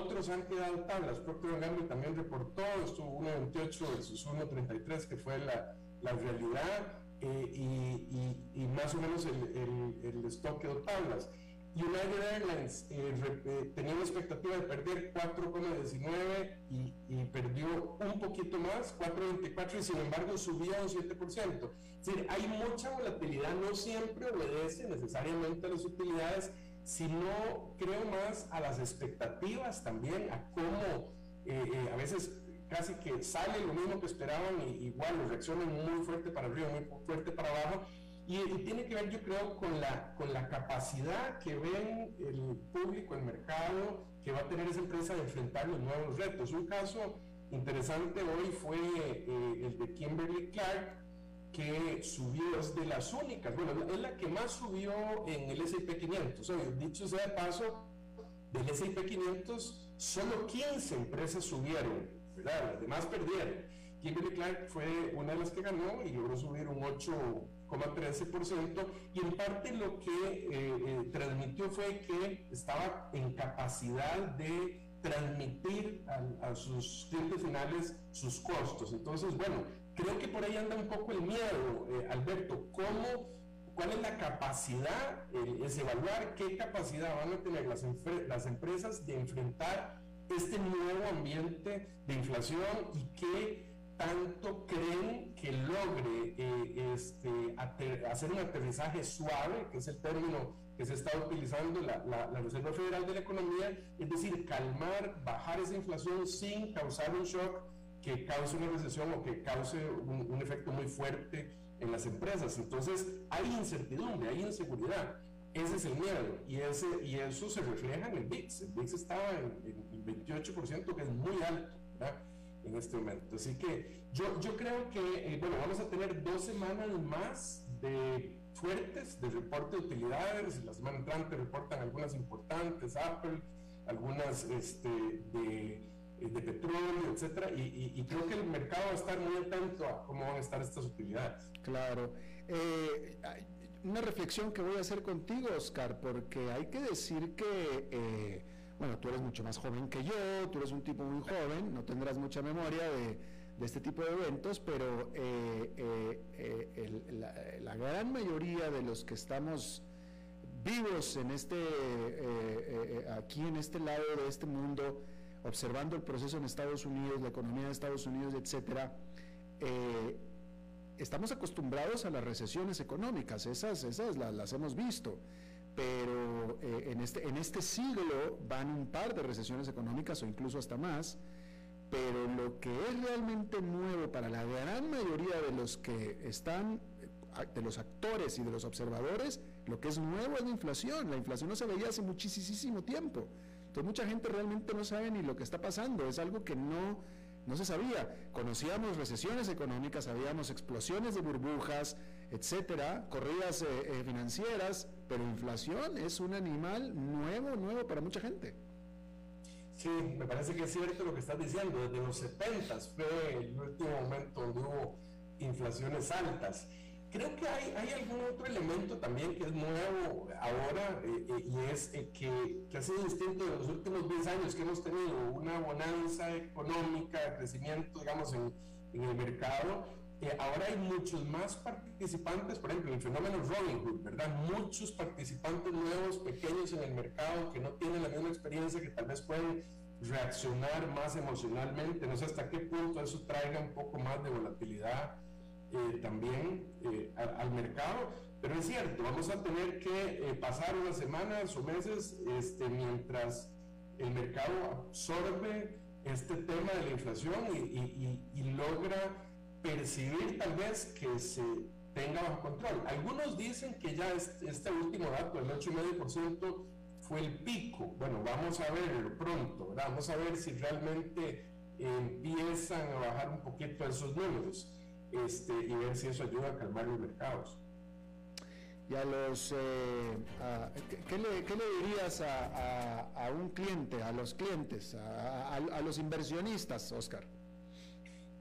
otros han quedado tablas, Procter Gamble también reportó, estuvo 1,28 versus 1,33 que fue la, la realidad y, y, más o menos el, el, el stock quedó tablas. United Airlines eh, eh, tenía una expectativa de perder 4,19 y, y, perdió un poquito más, 4,24 y sin embargo subió un 7%. Es decir, hay mucha volatilidad, no siempre obedece necesariamente a las utilidades, sino creo más a las expectativas también, a cómo eh, a veces casi que sale lo mismo que esperaban y igual reaccionan muy fuerte para arriba, muy fuerte para abajo y, tiene que ver, yo creo, con la, con la capacidad que ven el público, el mercado, que va a tener esa empresa de enfrentar los nuevos retos. Un caso interesante hoy fue eh, el de Kimberly Clark, que subió, es de las únicas, bueno, es la que más subió en el S&P 500. O dicho sea de paso, del S&P 500, solo 15 empresas subieron, ¿verdad? Las demás perdieron. Kimberly Clark fue una de las que ganó y logró subir un 8 13% y en parte lo que eh, eh, transmitió fue que estaba en capacidad de transmitir a, sus clientes finales sus costos. Entonces, bueno, creo que por ahí anda un poco el miedo, eh, Alberto, ¿cómo, ¿cuál es la capacidad? es evaluar qué capacidad van a tener las, las empresas de enfrentar este nuevo ambiente de inflación y qué tanto creen que logre eh, este, hacer un aterrizaje suave, que es el término que se está utilizando la, la, Reserva Federal de la Economía, es decir, calmar, bajar esa inflación sin causar un shock que cause una recesión o que cause un, un efecto muy fuerte en las empresas. Entonces, hay incertidumbre, hay inseguridad. Ese es el miedo y, ese, y eso se refleja en el VIX. El VIX estaba en 28%, que es muy alto. ¿verdad? En este momento. Así que yo, yo creo que, eh, bueno, vamos a tener dos semanas más de fuertes de reporte de utilidades, la semana entrante reportan algunas importantes, Apple, algunas este, de, de, petróleo, etcétera, y, y, creo que el mercado va a estar muy atento a cómo van a estar estas utilidades. Claro. Eh, una reflexión que voy a hacer contigo, Oscar, porque hay que decir que, eh, bueno, tú eres mucho más joven que yo, tú eres un tipo muy joven, no tendrás mucha memoria de, este tipo de eventos, pero eh, eh, la, gran mayoría de los que estamos vivos en este, aquí en este lado de este mundo, observando el proceso en Estados Unidos, la economía de Estados Unidos, etcétera, estamos acostumbrados a las recesiones económicas, esas, esas las, hemos visto, pero eh, en, este, en este siglo van un par de recesiones económicas o incluso hasta más, pero lo que es realmente nuevo para la gran mayoría de los que están, de los actores y de los observadores, lo que es nuevo es la inflación. La inflación no se veía hace muchísimo tiempo. Entonces mucha gente realmente no sabe ni lo que está pasando, es algo que no no se sabía. Conocíamos recesiones económicas, sabíamos explosiones de burbujas, etcétera, corridas eh, eh, financieras, pero inflación es un animal nuevo, nuevo para mucha gente. Sí, me parece que es cierto lo que estás diciendo. Desde los 70 fue el último momento donde hubo inflaciones altas. Creo que hay, hay algún otro elemento también que es nuevo ahora eh, eh, y es eh, que, que, ha sido distinto de los últimos 10 años que hemos tenido una bonanza económica, crecimiento, digamos, en, en el mercado. Ahora hay muchos más participantes, por ejemplo, en el fenómeno Robin Hood, ¿verdad? Muchos participantes nuevos, pequeños en el mercado, que no tienen la misma experiencia, que tal vez pueden reaccionar más emocionalmente. No sé hasta qué punto eso traiga un poco más de volatilidad eh, también eh, al, mercado. Pero es cierto, vamos a tener que eh, pasar unas semanas o meses este, mientras el mercado absorbe este tema de la inflación y, logra percibir tal vez que se tenga bajo control. Algunos dicen que ya este, último dato, el 8,5%, fue el pico. Bueno, vamos a ver pronto, vamos a ver si realmente empiezan a bajar un poquito esos números este, y ver si eso ayuda a calmar los mercados. Y a los, eh, ¿qué, le, dirías a, un cliente, a los clientes, a, los inversionistas, Oscar?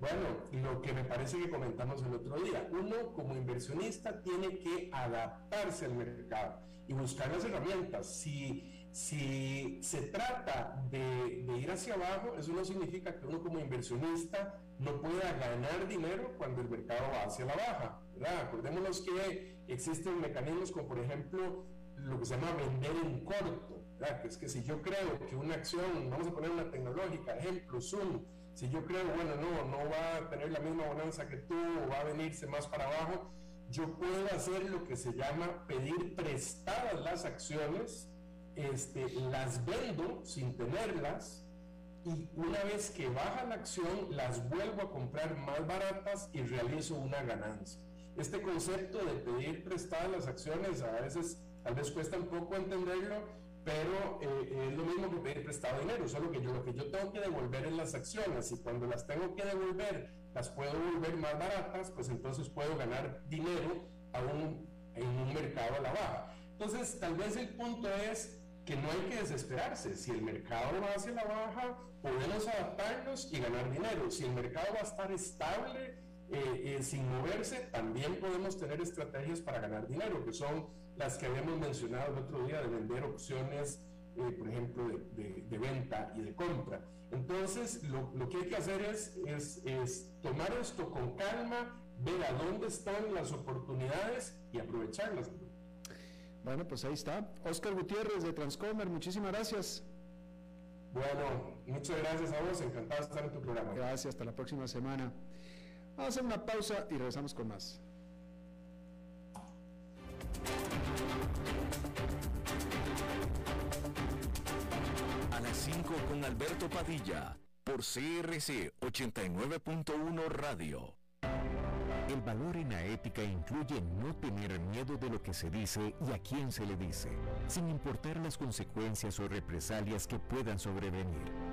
Bueno, lo que me parece que comentamos el otro día, uno como inversionista tiene que adaptarse al mercado y buscar las herramientas. Si, si se trata de, de ir hacia abajo, eso no significa que uno como inversionista no pueda ganar dinero cuando el mercado va hacia la baja. ¿verdad? Acordémonos que existen mecanismos como por ejemplo lo que se llama vender en corto, ¿verdad? que es que si yo creo que una acción, vamos a poner una tecnológica, ejemplo, Zoom, si yo creo, bueno, no, no va a tener la misma bonanza que tú o va a venirse más para abajo, yo puedo hacer lo que se llama pedir prestadas las acciones, este, las vendo sin tenerlas, y una vez que baja la acción las vuelvo a comprar más baratas y realizo una ganancia. Este concepto de pedir prestadas las acciones a veces tal vez cuesta un poco entenderlo, pero eh, es lo mismo que pedir prestado dinero, solo que yo lo que yo tengo que devolver en las acciones y cuando las tengo que devolver las puedo volver más baratas, pues entonces puedo ganar dinero aún en un mercado a la baja. Entonces, tal vez el punto es que no hay que desesperarse. Si el mercado va hacia la baja, podemos adaptarnos y ganar dinero. Si el mercado va a estar estable, eh, eh, sin moverse, también podemos tener estrategias para ganar dinero, que son las que habíamos mencionado el otro día de vender opciones, eh, por ejemplo, de, venta y de compra. Entonces, lo, que hay que hacer es, es, es tomar esto con calma, ver a dónde están las oportunidades y aprovecharlas. Bueno, pues ahí está. Oscar Gutiérrez de Transcomer, muchísimas gracias. Bueno, muchas gracias a vos, encantado de estar en tu programa. Gracias, hasta la próxima semana. Vamos a hacer una pausa y regresamos con más. A las 5 con Alberto Padilla, por CRC 89.1 Radio. El valor en la ética incluye no tener miedo de lo que se dice y a quién se le dice, sin importar las consecuencias o represalias que puedan sobrevenir.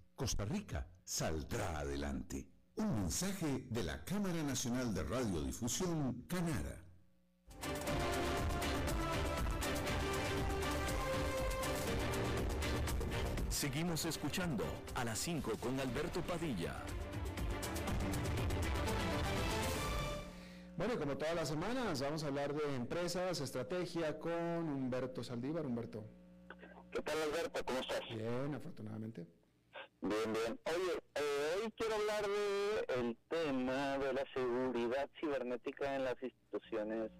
Costa Rica saldrá adelante. Un mensaje de la Cámara Nacional de Radiodifusión, Canara. Seguimos escuchando a las 5 con Alberto Padilla. Bueno, como todas las semanas, vamos a hablar de empresas, estrategia con Humberto Saldívar. Humberto. ¿Qué tal, Alberto? ¿Cómo estás? Bien, afortunadamente. Bien, bien. Oye, eh, hoy quiero hablar del tema de la seguridad cibernética en las instituciones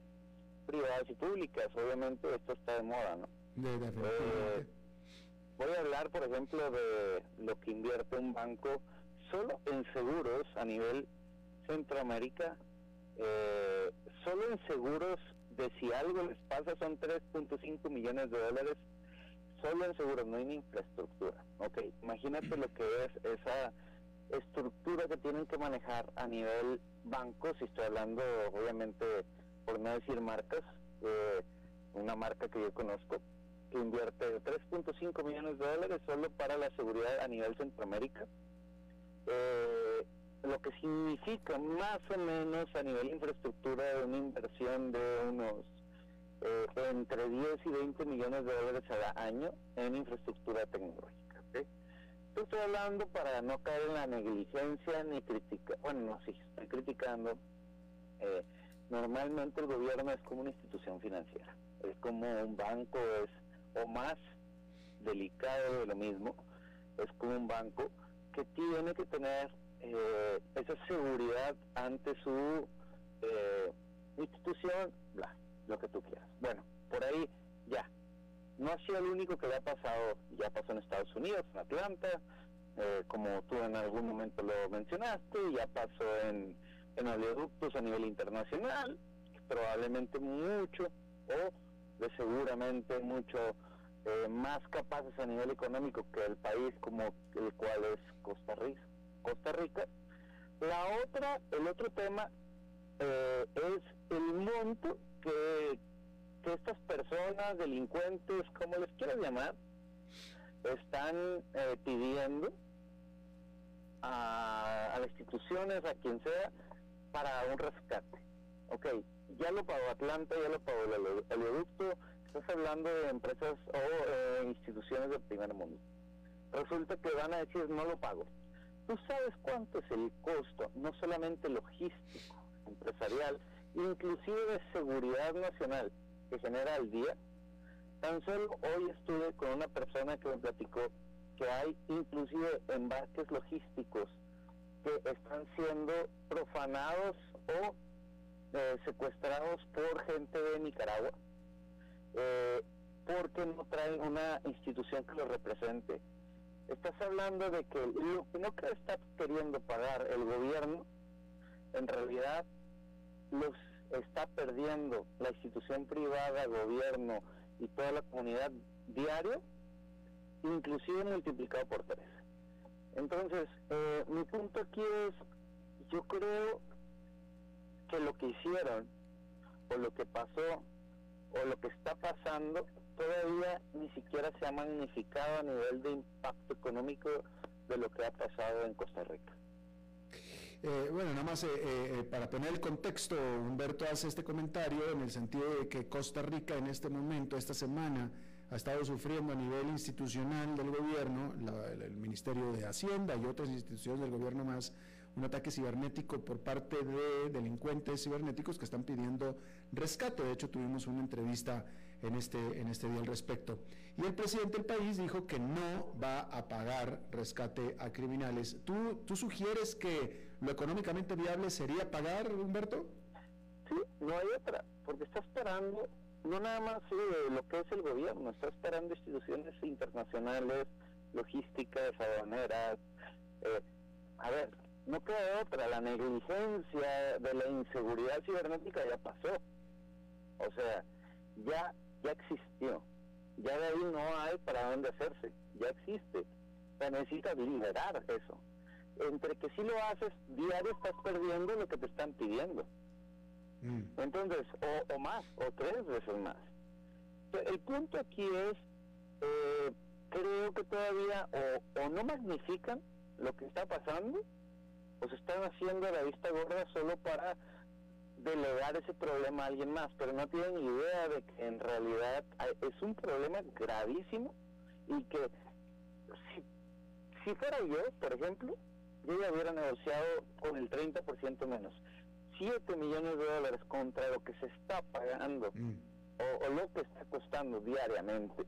privadas y públicas. Obviamente esto está de moda, ¿no? De, eh, voy a hablar, por ejemplo, de lo que invierte un banco solo en seguros a nivel Centroamérica eh, solo en seguros de si algo les pasa son 3.5 millones de dólares, solo en seguros, no en infraestructura. Ok, imagínate lo que es esa estructura que tienen que manejar a nivel bancos, y estoy hablando obviamente, por no decir marcas, eh, una marca que yo conozco, que invierte 3.5 millones de dólares solo para la seguridad a nivel Centroamérica. Eh, lo que significa más o menos a nivel infraestructura una inversión de unos eh, entre 10 y 20 millones de dólares cada año en infraestructura tecnológica. estoy hablando para no caer en la negligencia ni criticar, bueno, no, sí, estoy criticando. Eh, normalmente el gobierno es como una institución financiera, es como un banco, es o más delicado de lo mismo, es como un banco que tiene que tener eh, esa seguridad ante su eh, institución, lo que tú quieras. Bueno, por ahí ya. No ha sido el único que le ha pasado, ya pasó en Estados Unidos, en Atlanta, eh, como tú en algún momento lo mencionaste, ya pasó en, en oleoductos a nivel internacional, probablemente mucho o de seguramente mucho más capaces a nivel económico que el país como el cual es Costa Rica. Costa Rica. La otra, el otro tema eh, es el monto que, estas personas, delincuentes, como les quieras llamar, están eh, pidiendo a, a, las instituciones, a quien sea, para un rescate. Ok, ya lo pagó Atlanta, ya lo pagó el oleoducto, estás hablando de empresas o eh, instituciones del primer mundo. Resulta que van a decir, no lo pago. ¿Tú sabes cuánto es el costo, no solamente logístico, empresarial, inclusive de seguridad nacional que genera al día? Tan solo hoy estuve con una persona que me platicó que hay inclusive embarques logísticos que están siendo profanados o eh, secuestrados por gente de Nicaragua eh, porque no traen una institución que lo represente estás hablando de que lo que no está queriendo pagar el gobierno, en realidad los está perdiendo la institución privada, gobierno y toda la comunidad diario, inclusive multiplicado por tres. Entonces, eh, mi punto aquí es, yo creo que lo que hicieron, o lo que pasó, o lo que está pasando, todavía ni siquiera se ha magnificado a nivel de impacto económico de lo que ha pasado en Costa Rica. Eh, bueno, nada más eh, eh, para poner el contexto, Humberto hace este comentario en el sentido de que Costa Rica en este momento, esta semana, ha estado sufriendo a nivel institucional del gobierno, el Ministerio de Hacienda y otras instituciones del gobierno más, un ataque cibernético por parte de delincuentes cibernéticos que están pidiendo rescate. De hecho, tuvimos una entrevista en este, en este día al respecto. Y el presidente del país dijo que no va a pagar rescate a criminales. ¿Tú, tú sugieres que lo económicamente viable sería pagar, Humberto? Sí, no hay otra, porque está esperando no nada más eh, lo que es el gobierno, está esperando instituciones internacionales, logísticas, aduaneras. Eh, a ver, no queda otra, la negligencia de la inseguridad cibernética ya pasó. O sea, ya, ya existió. Ya de ahí no hay para dónde hacerse. Ya existe. Se necesita liberar eso. Entre que si lo haces, diario estás perdiendo lo que te están pidiendo. Mm. Entonces, o, o, más, o tres veces más. El punto aquí es, eh, creo que todavía o, o no magnifican lo que está pasando, o se están haciendo la vista gorda solo para delegar ese problema a alguien más, pero no tienen idea de que en realidad es un problema gravísimo y que si, si fuera yo, por ejemplo, yo ya hubiera negociado con el 30% menos. 7 millones de dólares contra lo que se está pagando mm. o, o, lo que está costando diariamente,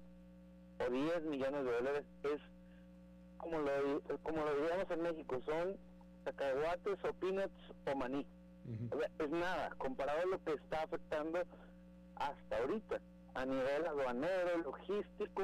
o 10 millones de dólares, es como lo, como lo diríamos en México, son cacahuates o peanuts o maní. es nada, comparado a lo que está afectando hasta ahorita, a nivel aduanero, logístico,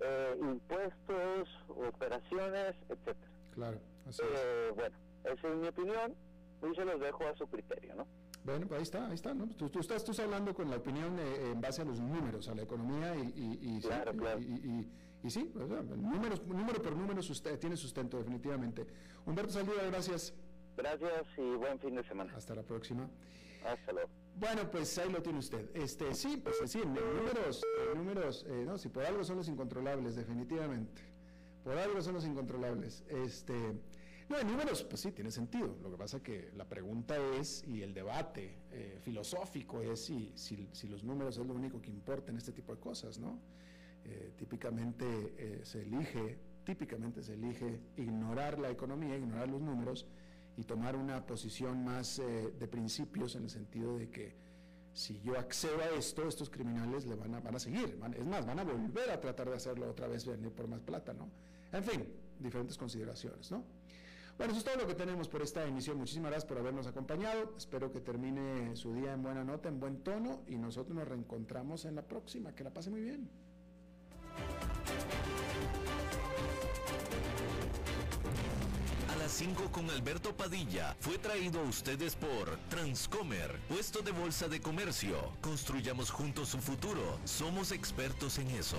eh, impuestos, operaciones, etcétera. Claro, eh, Bueno, esa es mi opinión y se los dejo a su criterio, ¿no? Bueno, pues ahí está, ahí está, ¿no? Tú, tú estás, tú hablando con la opinión eh, en base a los números, a la economía y, y, y, claro, claro. y y sí, números, número por número tiene sustento definitivamente. Humberto Saldívar, gracias. Gracias y buen fin de semana. Hasta la próxima. Hasta luego. Bueno, pues ahí lo tiene usted. Este, sí, pues sí, números, números, eh, no, si por algo son los incontrolables, definitivamente. Por algo son los incontrolables. Este, no, en números, pues sí, tiene sentido. Lo que pasa que la pregunta es, y el debate eh, filosófico es si, si, si los números es lo único que importa en este tipo de cosas, ¿no? Eh, típicamente eh, se elige, típicamente se elige ignorar la economía, ignorar los números y tomar una posición más eh, de principios en el sentido de que si yo accedo a esto, estos criminales le van a, van a seguir, es más, van a volver a tratar de hacerlo otra vez, por más plata, ¿no? En fin, diferentes consideraciones, ¿no? Bueno, eso es todo lo que tenemos por esta emisión. Muchísimas gracias por habernos acompañado. Espero que termine su día en buena nota, en buen tono y nosotros nos reencontramos en la próxima. Que la pase muy bien. A las 5 con Alberto Padilla fue traído a ustedes por Transcomer, puesto de bolsa de comercio. Construyamos juntos su futuro. Somos expertos en eso.